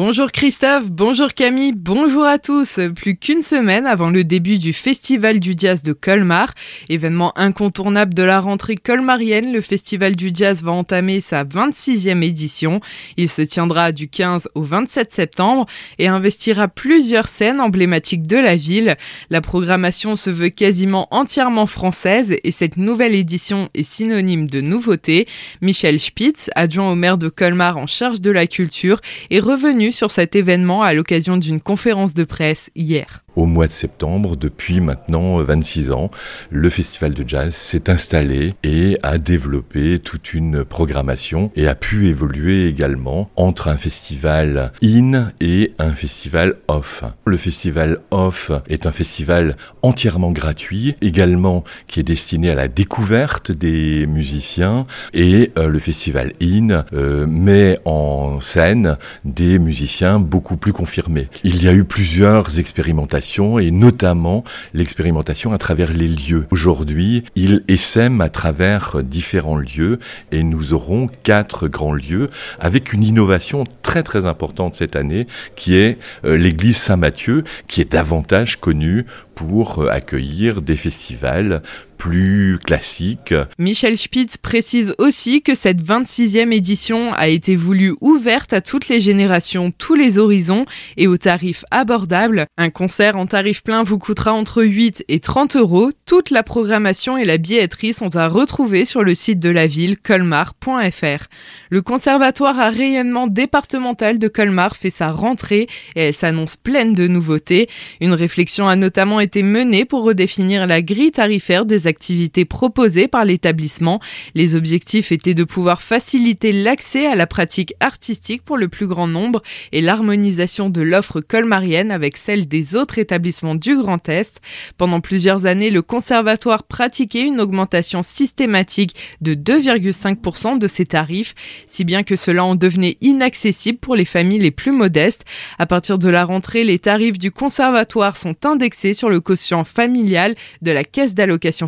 Bonjour Christophe, bonjour Camille, bonjour à tous. Plus qu'une semaine avant le début du Festival du Jazz de Colmar, événement incontournable de la rentrée colmarienne, le Festival du Jazz va entamer sa 26e édition. Il se tiendra du 15 au 27 septembre et investira plusieurs scènes emblématiques de la ville. La programmation se veut quasiment entièrement française et cette nouvelle édition est synonyme de nouveauté. Michel Spitz, adjoint au maire de Colmar en charge de la culture, est revenu sur cet événement à l'occasion d'une conférence de presse hier au mois de septembre, depuis maintenant 26 ans, le festival de jazz s'est installé et a développé toute une programmation et a pu évoluer également entre un festival in et un festival off. Le festival off est un festival entièrement gratuit, également qui est destiné à la découverte des musiciens et euh, le festival in euh, met en scène des musiciens beaucoup plus confirmés. Il y a eu plusieurs expérimentations et notamment l'expérimentation à travers les lieux. Aujourd'hui, il essaime à travers différents lieux et nous aurons quatre grands lieux avec une innovation très très importante cette année qui est euh, l'église Saint-Matthieu qui est davantage connue pour euh, accueillir des festivals plus classiques. Michel Spitz précise aussi que cette 26e édition a été voulue ouverte à toutes les générations, tous les horizons et au tarif abordable. Un concert en tarif plein vous coûtera entre 8 et 30 euros. Toute la programmation et la billetterie sont à retrouver sur le site de la ville colmar.fr. Le conservatoire à rayonnement départemental de Colmar fait sa rentrée et elle s'annonce pleine de nouveautés. Une réflexion a notamment été menée pour redéfinir la grille tarifaire des activités proposées par l'établissement. Les objectifs étaient de pouvoir faciliter l'accès à la pratique artistique pour le plus grand nombre et l'harmonisation de l'offre colmarienne avec celle des autres établissements du Grand Est. Pendant plusieurs années, le conservatoire pratiquait une augmentation systématique de 2,5% de ses tarifs, si bien que cela en devenait inaccessible pour les familles les plus modestes. À partir de la rentrée, les tarifs du conservatoire sont indexés sur le quotient familial de la caisse d'allocation.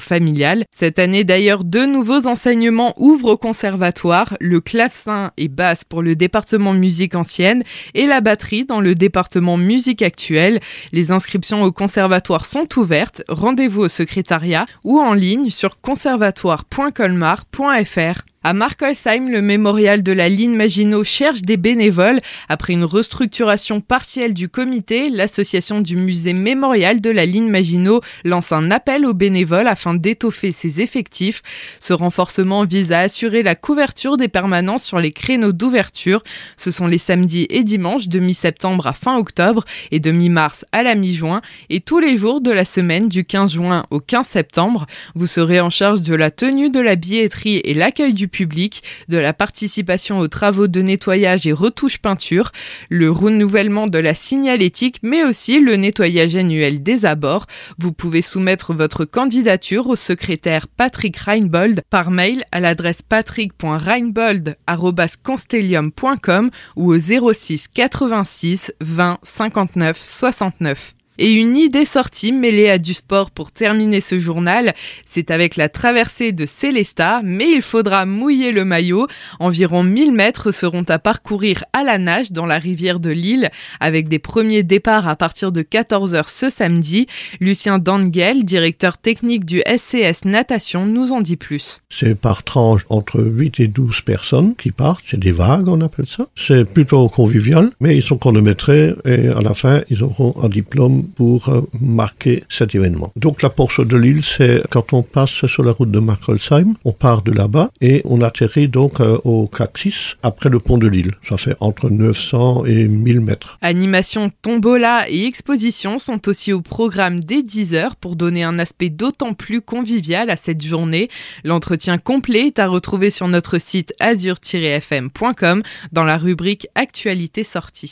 Cette année d'ailleurs, deux nouveaux enseignements ouvrent au conservatoire, le clavecin et basse pour le département musique ancienne et la batterie dans le département musique actuelle. Les inscriptions au conservatoire sont ouvertes, rendez-vous au secrétariat ou en ligne sur conservatoire.colmar.fr. À Markolsheim, le mémorial de la ligne Maginot cherche des bénévoles. Après une restructuration partielle du comité, l'association du musée mémorial de la ligne Maginot lance un appel aux bénévoles afin d'étoffer ses effectifs. Ce renforcement vise à assurer la couverture des permanences sur les créneaux d'ouverture. Ce sont les samedis et dimanches de mi-septembre à fin octobre et de mi-mars à la mi-juin et tous les jours de la semaine du 15 juin au 15 septembre. Vous serez en charge de la tenue de la billetterie et l'accueil du public, de la participation aux travaux de nettoyage et retouche peinture, le renouvellement de la signalétique, mais aussi le nettoyage annuel des abords. Vous pouvez soumettre votre candidature au secrétaire Patrick Reinbold par mail à l'adresse patrick.reinbold.constellium.com ou au 06 86 20 59 69. Et une idée sortie mêlée à du sport pour terminer ce journal, c'est avec la traversée de Célesta, mais il faudra mouiller le maillot. Environ 1000 mètres seront à parcourir à la nage dans la rivière de Lille, avec des premiers départs à partir de 14h ce samedi. Lucien Dangel, directeur technique du SCS Natation, nous en dit plus. C'est par tranche entre 8 et 12 personnes qui partent, c'est des vagues on appelle ça. C'est plutôt convivial, mais ils sont chronométrés et à la fin ils auront un diplôme pour euh, marquer cet événement. Donc la porte de l'île, c'est quand on passe sur la route de Markolsheim, on part de là-bas et on atterrit donc euh, au Caxis après le pont de l'île. Ça fait entre 900 et 1000 mètres. Animation, tombola et exposition sont aussi au programme dès 10 heures pour donner un aspect d'autant plus convivial à cette journée. L'entretien complet est à retrouver sur notre site azur-fm.com dans la rubrique Actualité sortie.